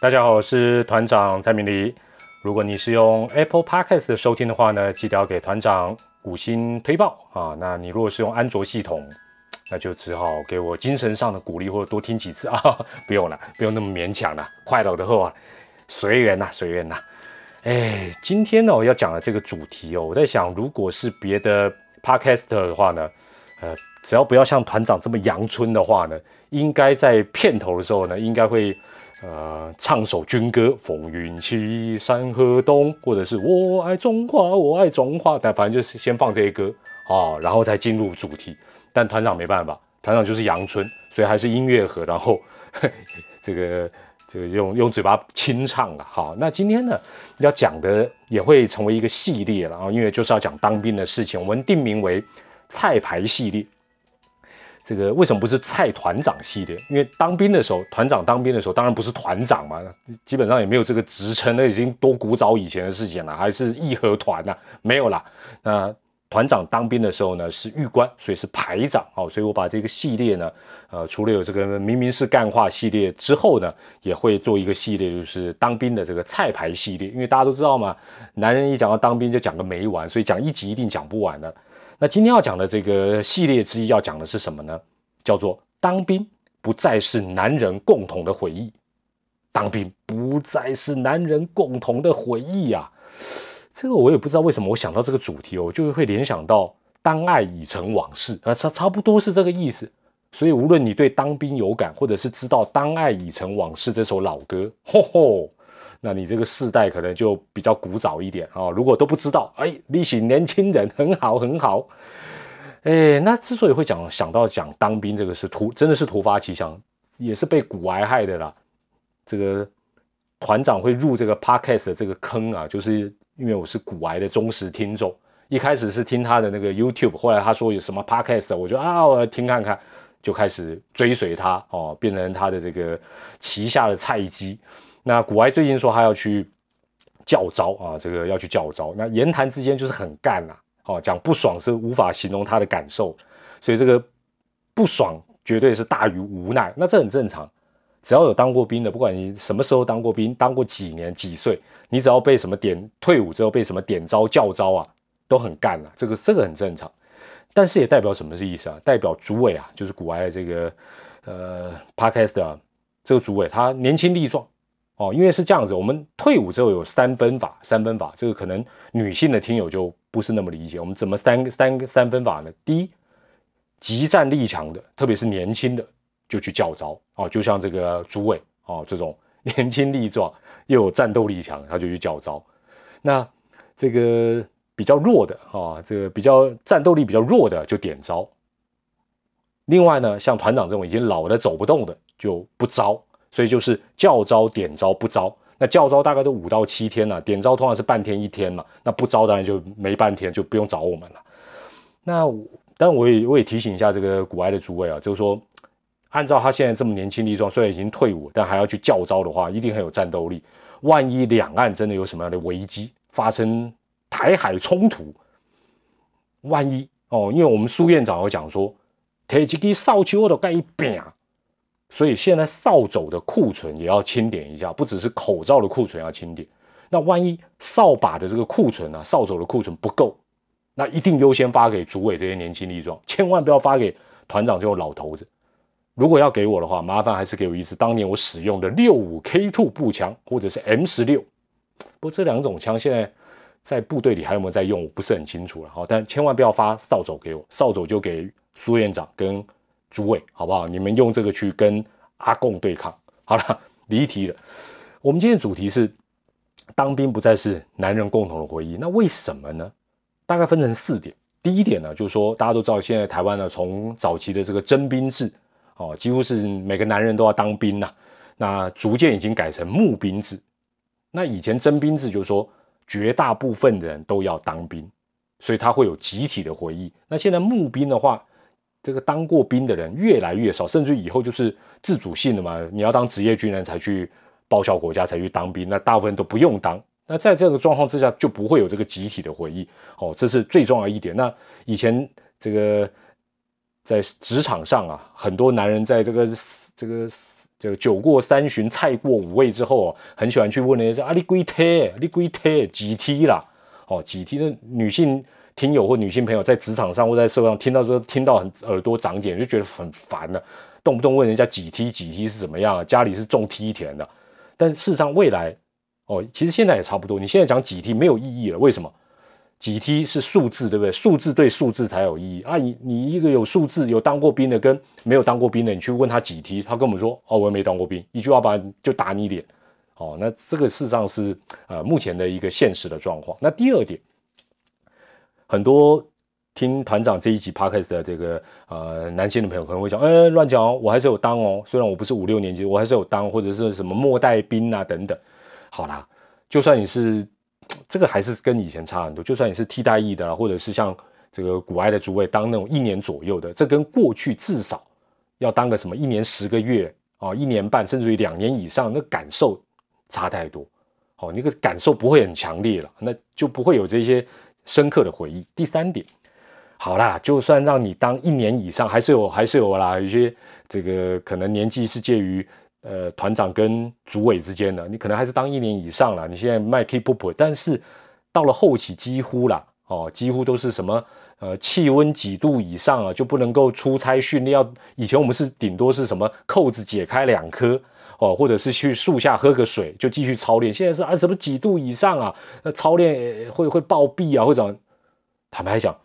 大家好，我是团长蔡明黎。如果你是用 Apple Podcast 收听的话呢，记得要给团长五星推报啊。那你如果是用安卓系统，那就只好给我精神上的鼓励，或者多听几次啊。不用了，不用那么勉强了，快乐的话随缘呐，随缘呐。哎，今天呢，我要讲的这个主题哦，我在想，如果是别的 Podcaster 的话呢，呃，只要不要像团长这么阳春的话呢，应该在片头的时候呢，应该会。呃，唱首军歌，风云起，山河动，或者是我爱中华，我爱中华，但反正就是先放这些歌啊，然后再进入主题。但团长没办法，团长就是阳春，所以还是音乐盒，然后 这个这个用用嘴巴清唱了。好，那今天呢要讲的也会成为一个系列了啊，因为就是要讲当兵的事情，我们定名为菜牌系列。这个为什么不是蔡团长系列？因为当兵的时候，团长当兵的时候，当然不是团长嘛，基本上也没有这个职称，那已经多古早以前的事情了，还是义和团呐，没有啦。那团长当兵的时候呢，是狱官，所以是排长哦，所以我把这个系列呢，呃，除了有这个明明是干话系列之后呢，也会做一个系列，就是当兵的这个菜牌系列，因为大家都知道嘛，男人一讲到当兵就讲个没完，所以讲一集一定讲不完的。那今天要讲的这个系列之一要讲的是什么呢？叫做当兵不再是男人共同的回忆，当兵不再是男人共同的回忆啊！这个我也不知道为什么，我想到这个主题，我就会联想到“当爱已成往事”啊，差差不多是这个意思。所以无论你对当兵有感，或者是知道“当爱已成往事”这首老歌，吼吼。那你这个世代可能就比较古早一点啊。如果都不知道，哎，利息年轻人很好很好。哎，那之所以会讲想到讲当兵这个事突，真的是突发奇想，也是被骨癌害的啦。这个团长会入这个 podcast 的这个坑啊，就是因为我是骨癌的忠实听众。一开始是听他的那个 YouTube，后来他说有什么 podcast，我就啊，我听看看，就开始追随他哦，变成他的这个旗下的菜鸡。那古埃最近说他要去教招啊，这个要去教招。那言谈之间就是很干呐，哦，讲不爽是无法形容他的感受，所以这个不爽绝对是大于无奈。那这很正常，只要有当过兵的，不管你什么时候当过兵，当过几年几岁，你只要被什么点退伍之后被什么点招教招啊，都很干啊，这个这个很正常。但是也代表什么是意思啊？代表主委啊，就是古埃这个呃 Podcast 啊，这个主委他年轻力壮。哦，因为是这样子，我们退伍之后有三分法，三分法这个可能女性的听友就不是那么理解。我们怎么三三三分法呢？第一，极战力强的，特别是年轻的，就去叫招哦，就像这个朱伟哦，这种 年轻力壮又有战斗力强，他就去叫招。那这个比较弱的啊，这个比较战斗力比较弱的就点招。另外呢，像团长这种已经老的走不动的就不招。所以就是叫招、点招、不招。那叫招大概都五到七天了，点招通常是半天一天嘛。那不招当然就没半天，就不用找我们了。那但我也我也提醒一下这个古埃的诸位啊，就是说，按照他现在这么年轻力壮，虽然已经退伍，但还要去叫招的话，一定很有战斗力。万一两岸真的有什么样的危机发生，台海冲突，万一哦，因为我们苏院长有讲说，提起支扫帚我都盖一扁。所以现在扫帚的库存也要清点一下，不只是口罩的库存要清点。那万一扫把的这个库存啊，扫帚的库存不够，那一定优先发给主委这些年轻力壮，千万不要发给团长这种老头子。如果要给我的话，麻烦还是给我一支当年我使用的六五 K Two 步枪，或者是 M 十六。不过这两种枪现在在部队里还有没有在用，我不是很清楚了。好，但千万不要发扫帚给我，扫帚就给苏院长跟。诸位，好不好？你们用这个去跟阿贡对抗。好了，离题了。我们今天的主题是当兵不再是男人共同的回忆。那为什么呢？大概分成四点。第一点呢，就是说大家都知道，现在台湾呢，从早期的这个征兵制，哦，几乎是每个男人都要当兵呐。那逐渐已经改成募兵制。那以前征兵制就是说绝大部分人都要当兵，所以他会有集体的回忆。那现在募兵的话，这个当过兵的人越来越少，甚至以后就是自主性的嘛。你要当职业军人才去报效国家，才去当兵，那大部分都不用当。那在这个状况之下，就不会有这个集体的回忆。哦，这是最重要一点。那以前这个在职场上啊，很多男人在这个这个这个酒过三巡，菜过五味之后，很喜欢去问人家说啊，你几梯？你几梯？几梯啦？哦，几梯的女性听友或女性朋友在职场上或在社会上听到说听到很耳朵长茧，就觉得很烦了，动不动问人家几梯几梯是怎么样？家里是种梯田的，但事实上未来哦，其实现在也差不多。你现在讲几梯没有意义了，为什么？几梯是数字，对不对？数字对数字才有意义啊！你你一个有数字有当过兵的跟没有当过兵的，你去问他几梯，他跟我们说哦，我没当过兵，一句话把就打你脸。哦，那这个事实上是呃目前的一个现实的状况。那第二点，很多听团长这一集 podcast 的这个呃男性的朋友可能会讲，哎，乱讲哦，我还是有当哦，虽然我不是五六年级，我还是有当，或者是什么末代兵啊等等。好啦，就算你是。这个还是跟以前差很多。就算你是替代役的，或者是像这个古埃的诸位当那种一年左右的，这跟过去至少要当个什么一年十个月啊，一年半甚至于两年以上，那感受差太多。哦，那个感受不会很强烈了，那就不会有这些深刻的回忆。第三点，好啦，就算让你当一年以上，还是有还是有啦，有些这个可能年纪是介于。呃，团长跟主委之间的，你可能还是当一年以上了。你现在卖 keep up，但是到了后期几乎啦哦，几乎都是什么呃气温几度以上啊，就不能够出差训练。要以前我们是顶多是什么扣子解开两颗哦，或者是去树下喝个水就继续操练。现在是啊，什么几度以上啊，那操练会会暴毙啊，或者坦白讲，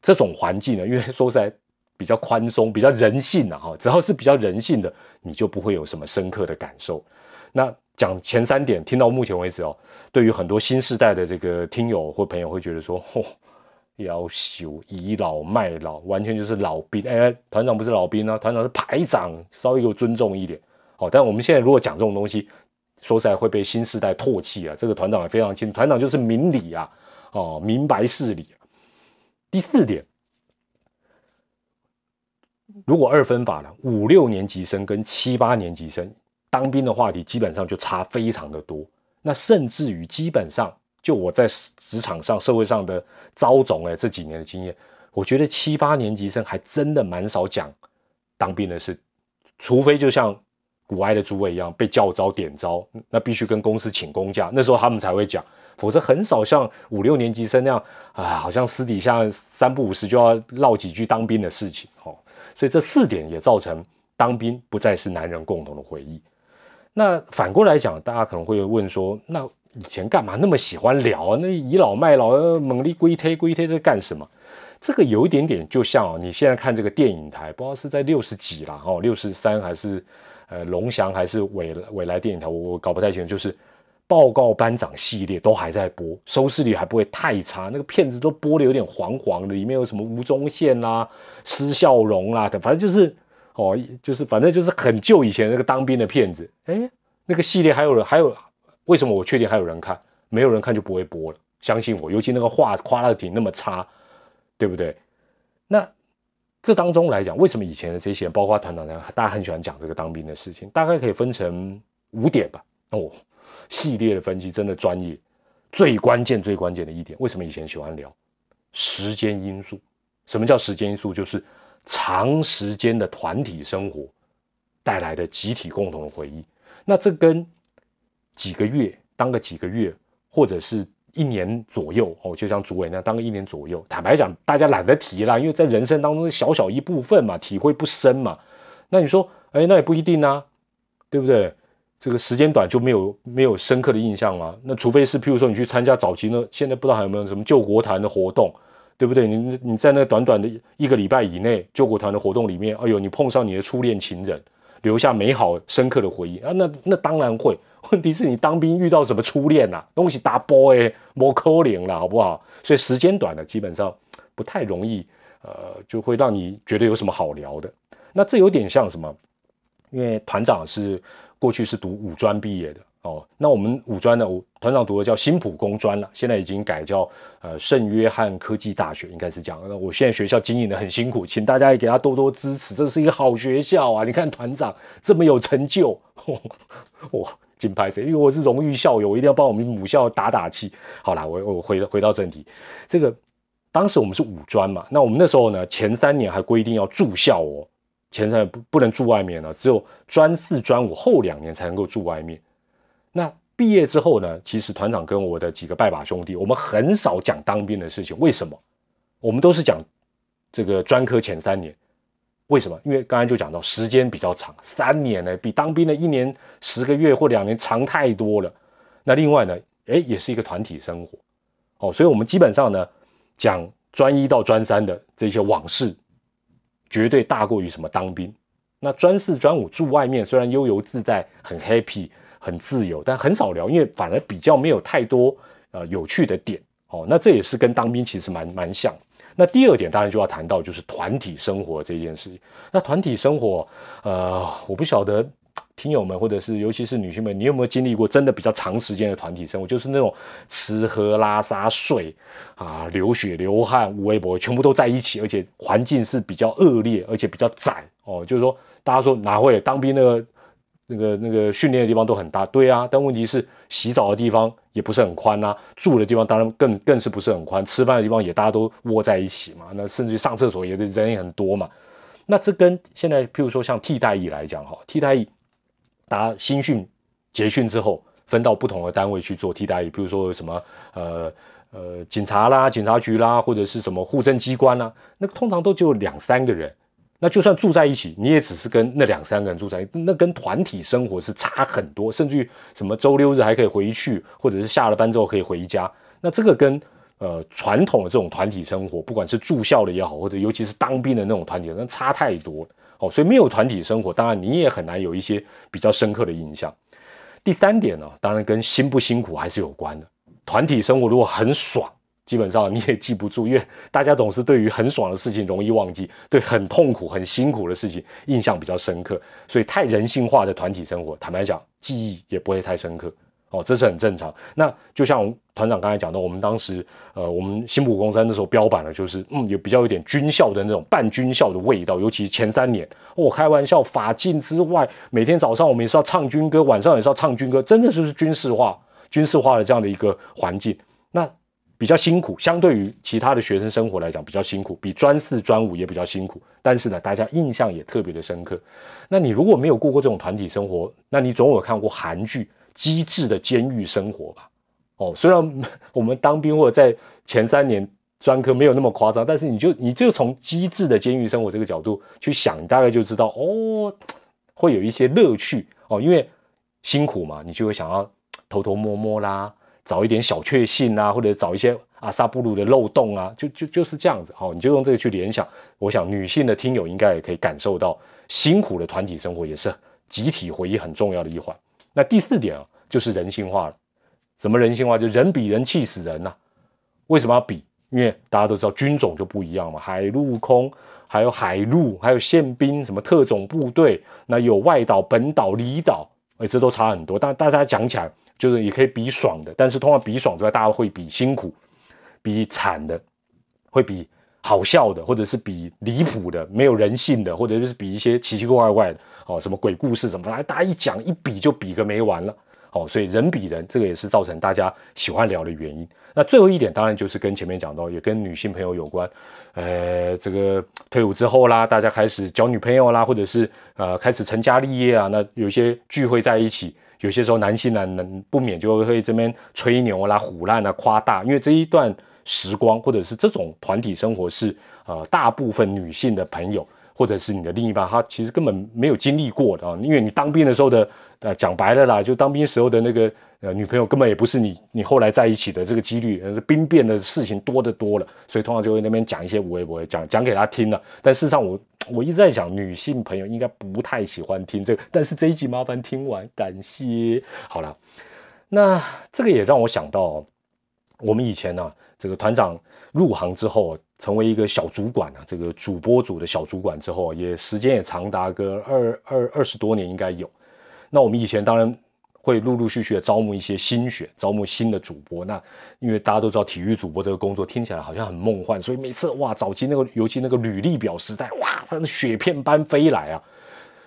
这种环境呢，因为说实在。比较宽松，比较人性的哈，只要是比较人性的，你就不会有什么深刻的感受。那讲前三点，听到目前为止哦，对于很多新时代的这个听友或朋友会觉得说，嚯，要修倚老卖老，完全就是老兵。哎，团长不是老兵啊，团长是排长，稍微有尊重一点。好，但我们现在如果讲这种东西，说实在会被新时代唾弃啊。这个团长也非常清楚，团长就是明理啊，哦，明白事理。第四点。如果二分法呢，五六年级生跟七八年级生当兵的话题基本上就差非常的多。那甚至于基本上，就我在职场上、社会上的遭总哎这几年的经验，我觉得七八年级生还真的蛮少讲当兵的事，除非就像古埃的诸位一样被叫招点招，那必须跟公司请公假，那时候他们才会讲，否则很少像五六年级生那样啊，好像私底下三不五时就要唠几句当兵的事情哦。所以这四点也造成当兵不再是男人共同的回忆。那反过来讲，大家可能会问说：那以前干嘛那么喜欢聊？那倚老卖老、猛力龟推龟推这干什么？这个有一点点就像哦你现在看这个电影台，不知道是在六十几了哦，六十三还是呃龙翔还是伟伟来电影台，我我搞不太清楚，就是。报告班长系列都还在播，收视率还不会太差。那个片子都播的有点黄黄的，里面有什么吴宗宪啦、施孝荣啦，反正就是哦，就是反正就是很旧以前那个当兵的片子。哎，那个系列还有人还有，为什么我确定还有人看？没有人看就不会播了，相信我。尤其那个画夸的挺那么差，对不对？那这当中来讲，为什么以前的这些人，包括团长呢，大家很喜欢讲这个当兵的事情？大概可以分成五点吧。哦。系列的分析真的专业，最关键最关键的一点，为什么以前喜欢聊时间因素？什么叫时间因素？就是长时间的团体生活带来的集体共同的回忆。那这跟几个月当个几个月，或者是一年左右哦，就像主委那样当个一年左右，坦白讲，大家懒得提了，因为在人生当中小小一部分嘛，体会不深嘛。那你说，哎，那也不一定啊，对不对？这个时间短就没有没有深刻的印象吗？那除非是譬如说你去参加早期呢，现在不知道还有没有什么救国团的活动，对不对？你你在那短短的一个礼拜以内，救国团的活动里面，哎呦，你碰上你的初恋情人，留下美好深刻的回忆啊！那那当然会。问题是你当兵遇到什么初恋呐？东西打波哎，摸扣零了，好不好？所以时间短了基本上不太容易，呃，就会让你觉得有什么好聊的。那这有点像什么？因为团长是。过去是读五专毕业的哦，那我们五专呢，我团长读的叫新浦工专了，现在已经改叫呃圣约翰科技大学，应该是这样。那我现在学校经营的很辛苦，请大家也给他多多支持，这是一个好学校啊！你看团长这么有成就，哇，金牌谁？因为我是荣誉校友，我一定要帮我们母校打打气。好啦，我我回回到正题，这个当时我们是五专嘛，那我们那时候呢，前三年还规定要住校哦。前三年不不能住外面了，只有专四专五后两年才能够住外面。那毕业之后呢？其实团长跟我的几个拜把兄弟，我们很少讲当兵的事情。为什么？我们都是讲这个专科前三年。为什么？因为刚才就讲到时间比较长，三年呢，比当兵的一年十个月或两年长太多了。那另外呢，哎，也是一个团体生活。哦，所以我们基本上呢，讲专一到专三的这些往事，绝对大过于什么当兵。那专四专五住外面，虽然悠游自在，很 happy。很自由，但很少聊，因为反而比较没有太多呃有趣的点哦。那这也是跟当兵其实蛮蛮像。那第二点当然就要谈到就是团体生活这件事情。那团体生活，呃，我不晓得听友们或者是尤其是女性们，你有没有经历过真的比较长时间的团体生活？就是那种吃喝拉撒睡啊，流血流汗无微博全部都在一起，而且环境是比较恶劣，而且比较窄哦。就是说，大家说哪会当兵那个？那个那个训练的地方都很大，对啊，但问题是洗澡的地方也不是很宽呐，住的地方当然更更是不是很宽，吃饭的地方也大家都窝在一起嘛，那甚至上厕所也是人也很多嘛，那这跟现在譬如说像替代役来讲哈，替代役，大家新训结训之后分到不同的单位去做替代役，比如说什么呃呃警察啦、警察局啦，或者是什么户政机关啦，那个通常都只有两三个人。那就算住在一起，你也只是跟那两三个人住在，那跟团体生活是差很多，甚至于什么周六日还可以回去，或者是下了班之后可以回家。那这个跟呃传统的这种团体生活，不管是住校的也好，或者尤其是当兵的那种团体，那差太多哦。所以没有团体生活，当然你也很难有一些比较深刻的印象。第三点呢，当然跟辛不辛苦还是有关的。团体生活如果很爽。基本上你也记不住，因为大家总是对于很爽的事情容易忘记，对很痛苦、很辛苦的事情印象比较深刻。所以太人性化的团体生活，坦白讲，记忆也不会太深刻。哦，这是很正常。那就像团长刚才讲到，我们当时，呃，我们新埔公山那时候标榜的就是，嗯，有比较有点军校的那种半军校的味道，尤其前三年，我开玩笑，法禁之外，每天早上我们也是要唱军歌，晚上也是要唱军歌，真的就是军事化、军事化的这样的一个环境。那比较辛苦，相对于其他的学生生活来讲比较辛苦，比专四专五也比较辛苦。但是呢，大家印象也特别的深刻。那你如果没有过过这种团体生活，那你总有看过韩剧《机智的监狱生活》吧？哦，虽然 我们当兵或者在前三年专科没有那么夸张，但是你就你就从机智的监狱生活这个角度去想，大概就知道哦，会有一些乐趣哦，因为辛苦嘛，你就会想要偷偷摸摸啦。找一点小确幸啊，或者找一些阿萨布鲁的漏洞啊，就就就是这样子。好，你就用这个去联想。我想女性的听友应该也可以感受到，辛苦的团体生活也是集体回忆很重要的一环。那第四点啊，就是人性化了。什么人性化？就人比人气死人呐。为什么要比？因为大家都知道军种就不一样嘛，海陆空，还有海陆，还有宪兵，什么特种部队，那有外岛、本岛、离岛，哎，这都差很多。但大家讲起来。就是也可以比爽的，但是通过比爽之外，大家会比辛苦、比惨的，会比好笑的，或者是比离谱的、没有人性的，或者就是比一些奇奇怪怪的哦，什么鬼故事什么的，大家一讲一比就比个没完了哦。所以人比人，这个也是造成大家喜欢聊的原因。那最后一点，当然就是跟前面讲到，也跟女性朋友有关。呃，这个退伍之后啦，大家开始交女朋友啦，或者是呃开始成家立业啊，那有些聚会在一起。有些时候男性呢，能不免就会这边吹牛啦、唬烂啊、夸大，因为这一段时光或者是这种团体生活是呃大部分女性的朋友或者是你的另一半，他其实根本没有经历过的啊，因为你当兵的时候的呃讲白了啦，就当兵时候的那个呃女朋友根本也不是你你后来在一起的这个几率，兵变的事情多的多了，所以通常就会那边讲一些无微不会讲讲给他听了，但事实上我。我一直在想，女性朋友应该不太喜欢听这个，但是这一集麻烦听完，感谢。好了，那这个也让我想到，我们以前呢，这个团长入行之后，成为一个小主管啊，这个主播组的小主管之后，也时间也长达个二二二十多年，应该有。那我们以前当然。会陆陆续续的招募一些新血，招募新的主播。那因为大家都知道体育主播这个工作听起来好像很梦幻，所以每次哇，早期那个尤其那个履历表时代，哇，它那雪片般飞来啊。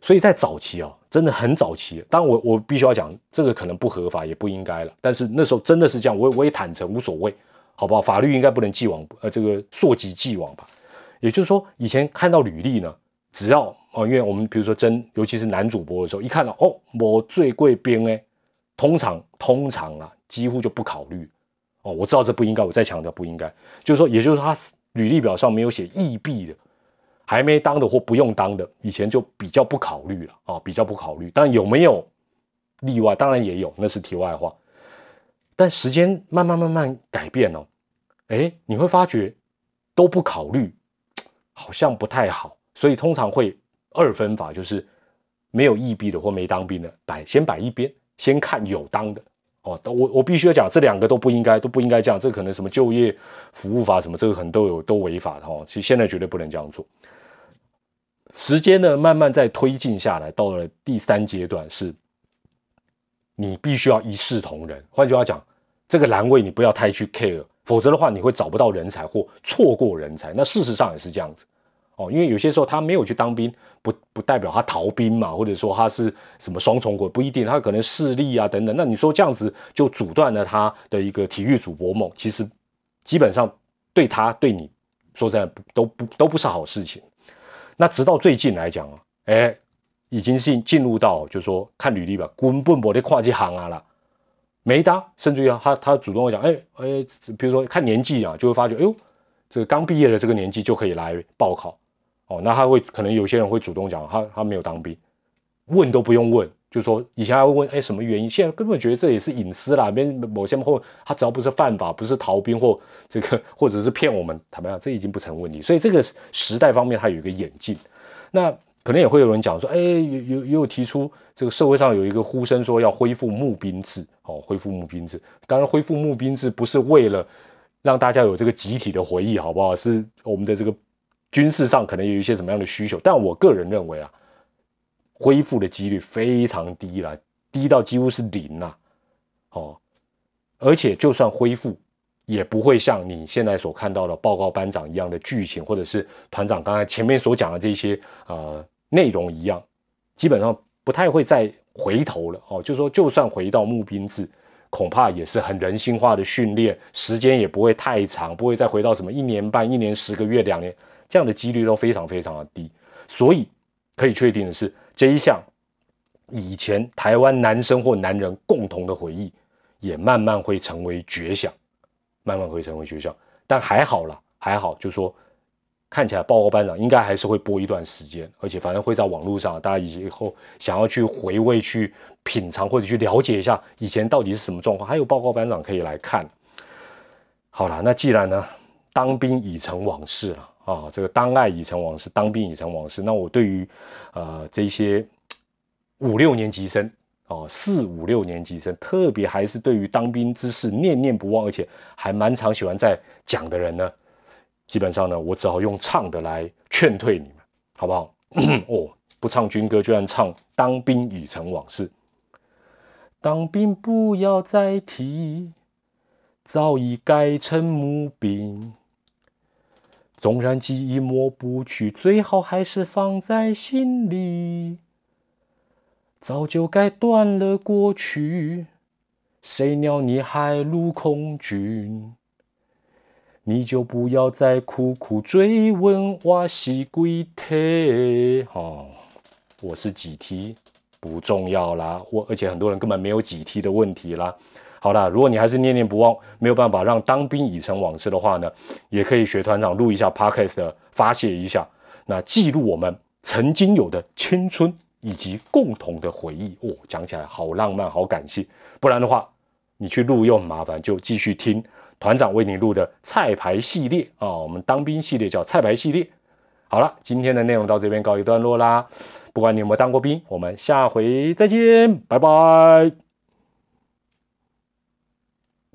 所以在早期啊，真的很早期。当然我我必须要讲，这个可能不合法，也不应该了。但是那时候真的是这样，我我也坦诚无所谓，好不好？法律应该不能既往呃这个溯及既往吧。也就是说，以前看到履历呢，只要哦，因为我们比如说真，尤其是男主播的时候，一看到哦，我最贵兵哎，通常通常啊，几乎就不考虑哦。我知道这不应该，我再强调不应该，就是说，也就是说他履历表上没有写异币的，还没当的或不用当的，以前就比较不考虑了啊，比较不考虑。但有没有例外？当然也有，那是题外话。但时间慢慢慢慢改变了，哎，你会发觉都不考虑，好像不太好。所以通常会二分法，就是没有异币的或没当兵的摆先摆一边，先看有当的哦。我我必须要讲，这两个都不应该都不应该这样，这可能什么就业服务法什么，这个可能都有都违法的哦。其实现在绝对不能这样做。时间呢慢慢在推进下来，到了第三阶段是，你必须要一视同仁。换句话讲，这个栏位你不要太去 care，否则的话你会找不到人才或错过人才。那事实上也是这样子。哦，因为有些时候他没有去当兵，不不代表他逃兵嘛，或者说他是什么双重国，不一定，他可能势力啊等等。那你说这样子就阻断了他的一个体育主播梦，其实基本上对他对你说真的都不都不是好事情。那直到最近来讲啊，哎，已经进进入到就是说看履历吧，根本没得跨这行啊了，没当，甚至于他他主动讲，哎哎，比如说看年纪啊，就会发觉，哎呦，这个刚毕业的这个年纪就可以来报考。哦，那他会可能有些人会主动讲，他他没有当兵，问都不用问，就说以前还会问，哎，什么原因？现在根本觉得这也是隐私啦，别某些或他只要不是犯法，不是逃兵或这个或者是骗我们，坦白讲，这已经不成问题。所以这个时代方面，它有一个演进。那可能也会有人讲说，哎，有有有提出这个社会上有一个呼声说要恢复募兵制，哦，恢复募兵制。当然，恢复募兵制不是为了让大家有这个集体的回忆，好不好？是我们的这个。军事上可能有一些什么样的需求，但我个人认为啊，恢复的几率非常低了，低到几乎是零了，哦，而且就算恢复，也不会像你现在所看到的报告班长一样的剧情，或者是团长刚才前面所讲的这些呃内容一样，基本上不太会再回头了哦。就说就算回到募兵制，恐怕也是很人性化的训练，时间也不会太长，不会再回到什么一年半、一年十个月、两年。这样的几率都非常非常的低，所以可以确定的是，这一项以前台湾男生或男人共同的回忆，也慢慢会成为绝响，慢慢会成为绝响。但还好了，还好，就说看起来报告班长应该还是会播一段时间，而且反正会在网络上，大家以后想要去回味、去品尝或者去了解一下以前到底是什么状况，还有报告班长可以来看。好了，那既然呢，当兵已成往事了。啊，这个当爱已成往事，当兵已成往事。那我对于，呃，这些五六年级生，哦，四五六年级生，特别还是对于当兵之事念念不忘，而且还蛮常喜欢在讲的人呢，基本上呢，我只好用唱的来劝退你们，好不好？哦，不唱军歌，居然唱当兵已成往事，当兵不要再提，早已改成募兵。纵然记忆抹不去，最好还是放在心里。早就该断了过去，谁料你还陆空军？你就不要再苦苦追问我是几梯。哦，我是几梯不重要啦，我而且很多人根本没有几梯的问题啦。好了，如果你还是念念不忘，没有办法让当兵已成往事的话呢，也可以学团长录一下 podcast 发泄一下，那记录我们曾经有的青春以及共同的回忆哦，讲起来好浪漫，好感性。不然的话，你去录又很麻烦，就继续听团长为你录的菜牌系列啊，我们当兵系列叫菜牌系列。好了，今天的内容到这边告一段落啦。不管你有没有当过兵，我们下回再见，拜拜。